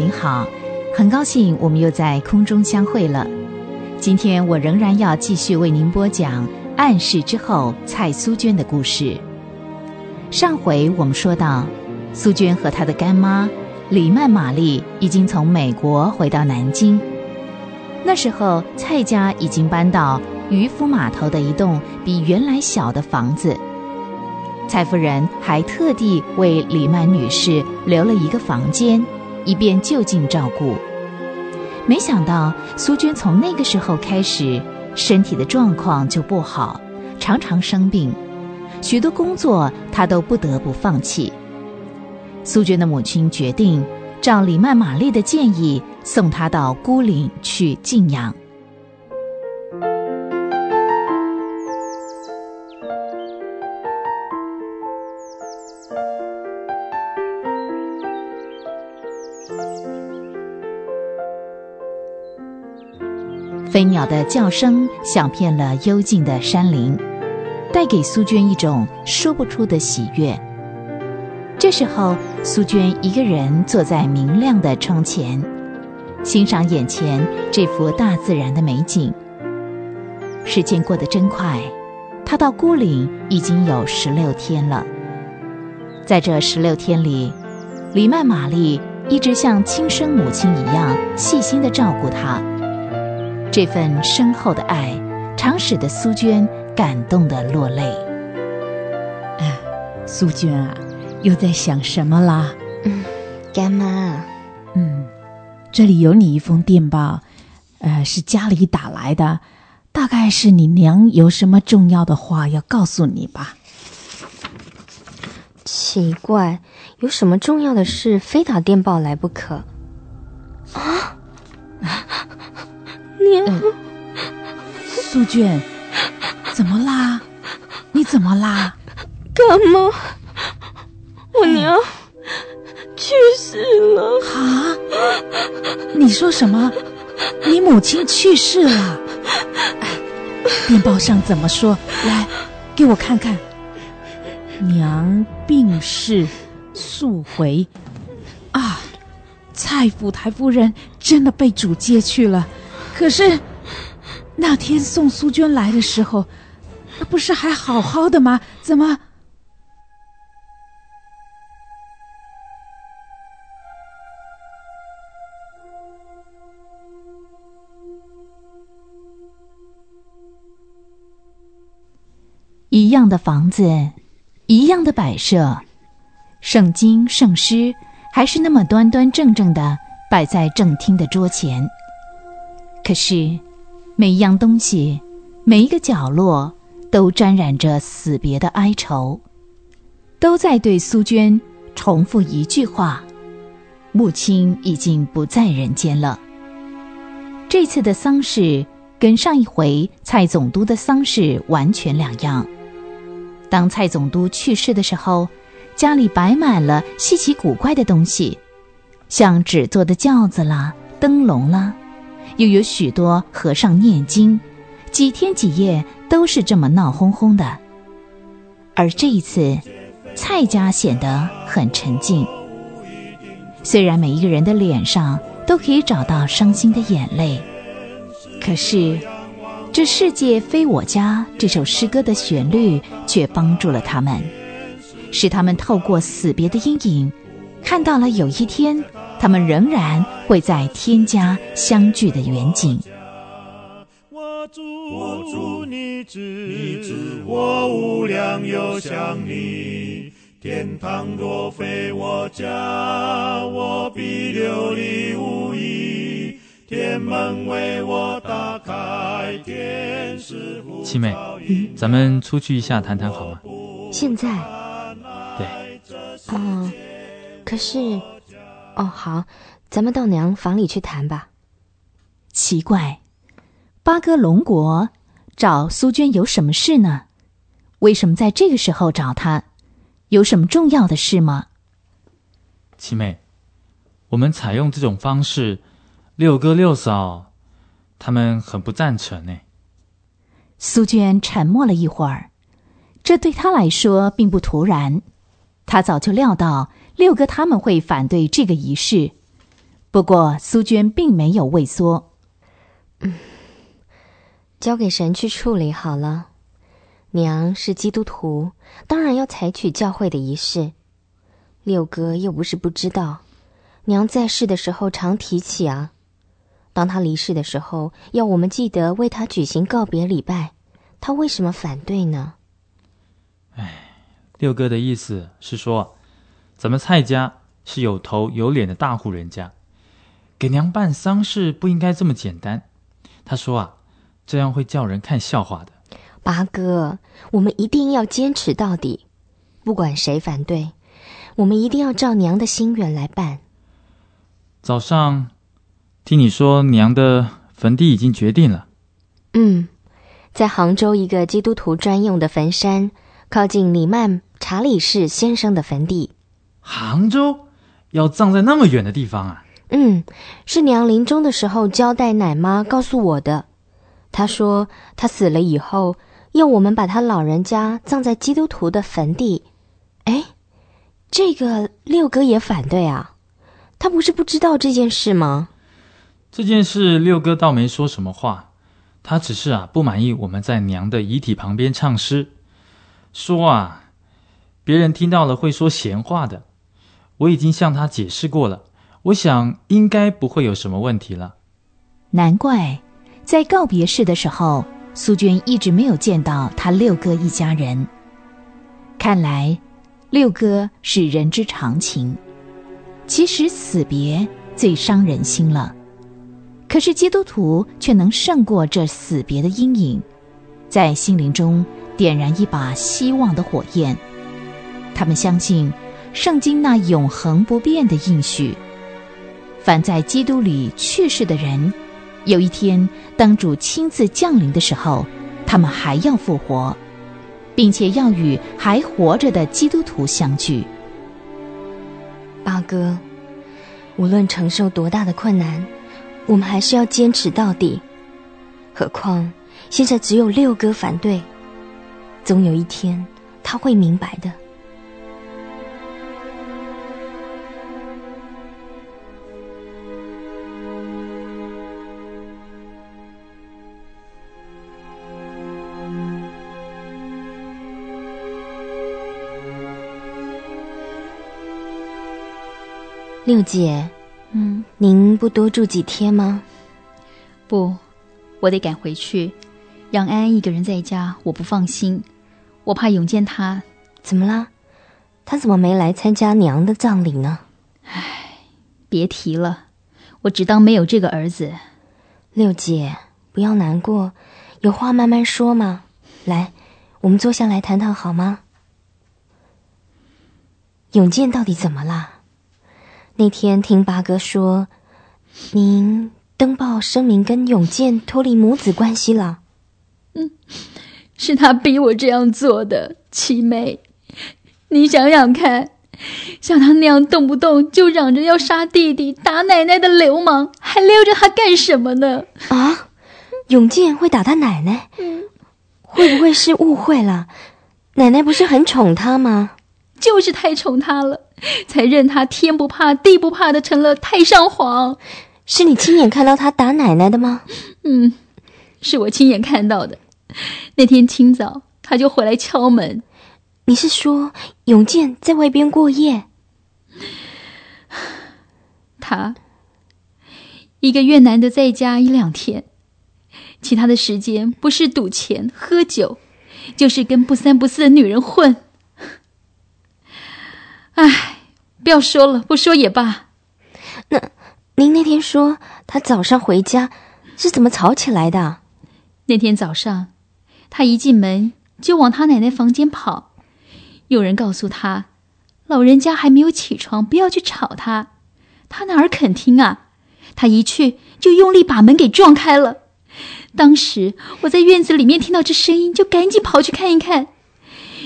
您好，很高兴我们又在空中相会了。今天我仍然要继续为您播讲暗示之后蔡苏娟的故事。上回我们说到，苏娟和她的干妈李曼玛丽已经从美国回到南京。那时候，蔡家已经搬到渔夫码头的一栋比原来小的房子。蔡夫人还特地为李曼女士留了一个房间，以便就近照顾。没想到苏娟从那个时候开始，身体的状况就不好，常常生病，许多工作她都不得不放弃。苏娟的母亲决定照李曼玛丽的建议，送她到孤岭去静养。飞鸟的叫声响遍了幽静的山林，带给苏娟一种说不出的喜悦。这时候，苏娟一个人坐在明亮的窗前，欣赏眼前这幅大自然的美景。时间过得真快，她到孤岭已经有十六天了。在这十六天里，李曼玛丽一直像亲生母亲一样细心地照顾她。这份深厚的爱，常使得苏娟感动的落泪。哎，苏娟啊，又在想什么啦？嗯，干妈，嗯，这里有你一封电报，呃，是家里打来的，大概是你娘有什么重要的话要告诉你吧？奇怪，有什么重要的事非打电报来不可？啊？娘，素娟，怎么啦？你怎么啦？干妈，我娘去世了。啊？你说什么？你母亲去世了？电报上怎么说？来，给我看看。娘病逝，速回。啊，蔡府台夫人真的被主接去了。可是，那天送苏娟来的时候，那不是还好好的吗？怎么？一样的房子，一样的摆设，圣经、圣诗还是那么端端正正的摆在正厅的桌前。可是，每一样东西，每一个角落，都沾染着死别的哀愁，都在对苏娟重复一句话：母亲已经不在人间了。这次的丧事跟上一回蔡总督的丧事完全两样。当蔡总督去世的时候，家里摆满了稀奇古怪的东西，像纸做的轿子啦、灯笼啦。又有许多和尚念经，几天几夜都是这么闹哄哄的。而这一次，蔡家显得很沉静。虽然每一个人的脸上都可以找到伤心的眼泪，可是《这世界非我家》这首诗歌的旋律却帮助了他们，使他们透过死别的阴影，看到了有一天。他们仍然会在天家相聚的远景。我祝你知，我无量又想你。天堂若非我家，我必流离无依。天门为我打开，天使七妹，咱们出去一下谈谈好吗？现在？对。嗯，可是。哦，好，咱们到娘房里去谈吧。奇怪，八哥龙国找苏娟有什么事呢？为什么在这个时候找他？有什么重要的事吗？七妹，我们采用这种方式，六哥六嫂他们很不赞成呢。苏娟沉默了一会儿，这对他来说并不突然，他早就料到。六哥他们会反对这个仪式，不过苏娟并没有畏缩。嗯交给神去处理好了。娘是基督徒，当然要采取教会的仪式。六哥又不是不知道，娘在世的时候常提起啊。当他离世的时候，要我们记得为他举行告别礼拜，他为什么反对呢？哎，六哥的意思是说，咱们蔡家是有头有脸的大户人家，给娘办丧事不应该这么简单。他说啊，这样会叫人看笑话的。八哥，我们一定要坚持到底，不管谁反对，我们一定要照娘的心愿来办。早上听你说，娘的坟地已经决定了。嗯，在杭州一个基督徒专用的坟山，靠近李曼查理士先生的坟地。杭州要葬在那么远的地方啊？嗯，是娘临终的时候交代奶妈告诉我的。她说，她死了以后。要我们把她老人家葬在基督徒的坟地，哎，这个六哥也反对啊？他不是不知道这件事吗？这件事六哥倒没说什么话，他只是啊不满意我们在娘的遗体旁边唱诗，说啊别人听到了会说闲话的。我已经向他解释过了，我想应该不会有什么问题了。难怪在告别式的时候。苏娟一直没有见到他六哥一家人。看来，六哥是人之常情。其实死别最伤人心了，可是基督徒却能胜过这死别的阴影，在心灵中点燃一把希望的火焰。他们相信圣经那永恒不变的应许：凡在基督里去世的人。有一天，当主亲自降临的时候，他们还要复活，并且要与还活着的基督徒相聚。八哥，无论承受多大的困难，我们还是要坚持到底。何况现在只有六哥反对，总有一天他会明白的。六姐，嗯，您不多住几天吗？不，我得赶回去，让安安一个人在家，我不放心，我怕永健他怎么了？他怎么没来参加娘的葬礼呢？唉，别提了，我只当没有这个儿子。六姐，不要难过，有话慢慢说嘛。来，我们坐下来谈谈好吗？永健到底怎么了？那天听八哥说，您登报声明跟永健脱离母子关系了。嗯，是他逼我这样做的，七妹。你想想看，像他那样动不动就嚷着要杀弟弟、打奶奶的流氓，还留着他干什么呢？啊，永健会打他奶奶？嗯，会不会是误会了？奶奶不是很宠他吗？就是太宠他了。才任他天不怕地不怕的成了太上皇，是你亲眼看到他打奶奶的吗？嗯，是我亲眼看到的。那天清早他就回来敲门。你是说永健在外边过夜？他一个月难得在家一两天，其他的时间不是赌钱喝酒，就是跟不三不四的女人混。唉，不要说了，不说也罢。那您那天说他早上回家是怎么吵起来的？那天早上，他一进门就往他奶奶房间跑。有人告诉他，老人家还没有起床，不要去吵他。他哪儿肯听啊？他一去就用力把门给撞开了。当时我在院子里面听到这声音，就赶紧跑去看一看。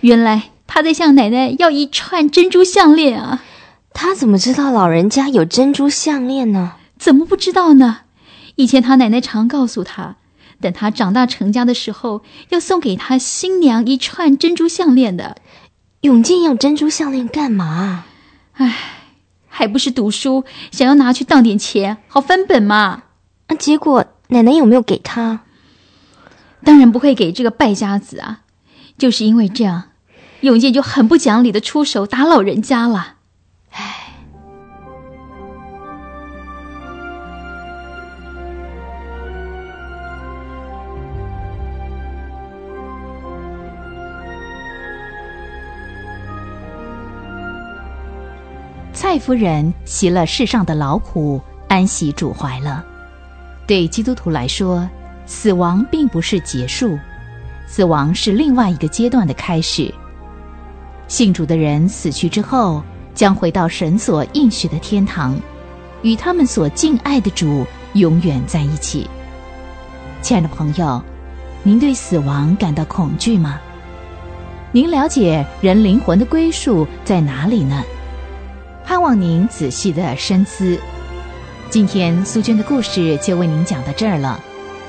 原来。他在向奶奶要一串珍珠项链啊！他怎么知道老人家有珍珠项链呢？怎么不知道呢？以前他奶奶常告诉他，等他长大成家的时候，要送给他新娘一串珍珠项链的。永健要珍珠项链干嘛？唉，还不是读书，想要拿去当点钱，好翻本嘛。啊，结果奶奶有没有给他？当然不会给这个败家子啊！就是因为这样，永健就很不讲理的出手打老人家了。唉。蔡夫人习了世上的劳苦，安息主怀了。对基督徒来说，死亡并不是结束，死亡是另外一个阶段的开始。信主的人死去之后，将回到神所应许的天堂，与他们所敬爱的主永远在一起。亲爱的朋友，您对死亡感到恐惧吗？您了解人灵魂的归宿在哪里呢？盼望您仔细的深思。今天苏娟的故事就为您讲到这儿了，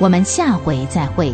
我们下回再会。